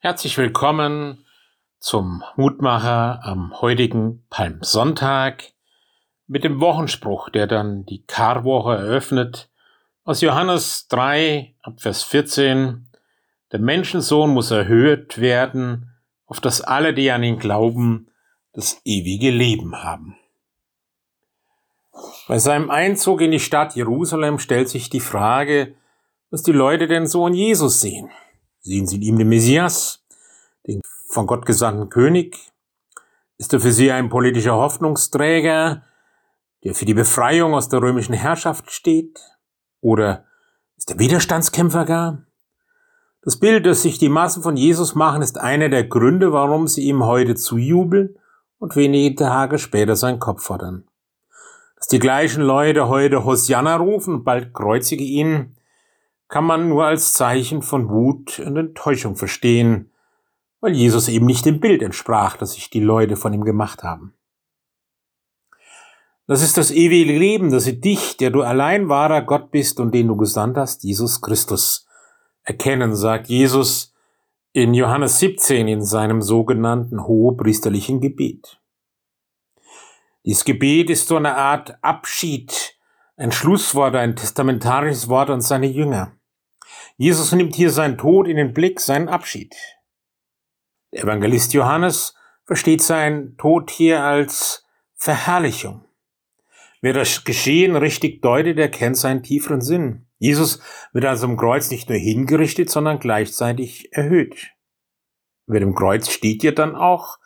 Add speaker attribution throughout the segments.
Speaker 1: Herzlich willkommen zum Mutmacher am heutigen Palmsonntag mit dem Wochenspruch, der dann die Karwoche eröffnet, aus Johannes 3 ab Vers 14. Der Menschensohn muss erhöht werden, auf dass alle, die an ihn glauben, das ewige Leben haben. Bei seinem Einzug in die Stadt Jerusalem stellt sich die Frage, was die Leute denn so in Jesus sehen. Sehen Sie in ihm den Messias, den von Gott gesandten König? Ist er für Sie ein politischer Hoffnungsträger, der für die Befreiung aus der römischen Herrschaft steht? Oder ist er Widerstandskämpfer gar? Das Bild, das sich die Massen von Jesus machen, ist einer der Gründe, warum sie ihm heute zujubeln und wenige Tage später seinen Kopf fordern. Dass die gleichen Leute heute Hosianna rufen und bald kreuzige ihn, kann man nur als Zeichen von Wut und Enttäuschung verstehen, weil Jesus eben nicht dem Bild entsprach, das sich die Leute von ihm gemacht haben. Das ist das ewige Leben, dass sie dich, der du allein wahrer Gott bist und den du gesandt hast, Jesus Christus, erkennen, sagt Jesus in Johannes 17 in seinem sogenannten hohepriesterlichen Gebet. Dieses Gebet ist so eine Art Abschied, ein Schlusswort, ein testamentarisches Wort an seine Jünger. Jesus nimmt hier seinen Tod in den Blick, seinen Abschied. Der Evangelist Johannes versteht seinen Tod hier als Verherrlichung. Wer das Geschehen richtig deutet, erkennt seinen tieferen Sinn. Jesus wird also am Kreuz nicht nur hingerichtet, sondern gleichzeitig erhöht. Wer dem Kreuz steht ja dann auch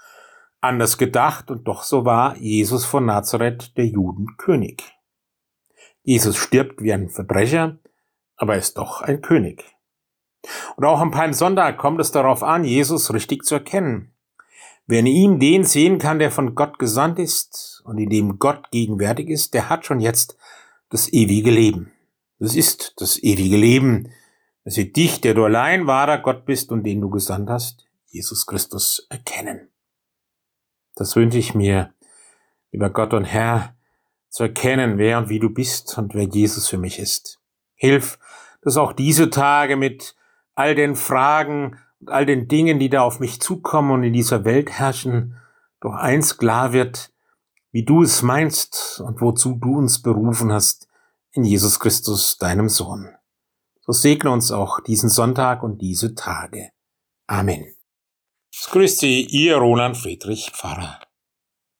Speaker 1: anders gedacht und doch so war Jesus von Nazareth der Juden König. Jesus stirbt wie ein Verbrecher, aber er ist doch ein König. Und auch am Palmsonntag kommt es darauf an, Jesus richtig zu erkennen. Wer in ihm den sehen kann, der von Gott gesandt ist und in dem Gott gegenwärtig ist, der hat schon jetzt das ewige Leben. Das ist das ewige Leben, dass sie dich, der du allein wahrer Gott bist und den du gesandt hast, Jesus Christus, erkennen. Das wünsche ich mir, lieber Gott und Herr, zu erkennen, wer und wie du bist und wer Jesus für mich ist. Hilf, dass auch diese Tage mit all den Fragen und all den Dingen, die da auf mich zukommen und in dieser Welt herrschen, doch eins klar wird, wie du es meinst und wozu du uns berufen hast, in Jesus Christus, deinem Sohn. So segne uns auch diesen Sonntag und diese Tage. Amen. Grüßt Sie, Ihr Roland Friedrich Pfarrer.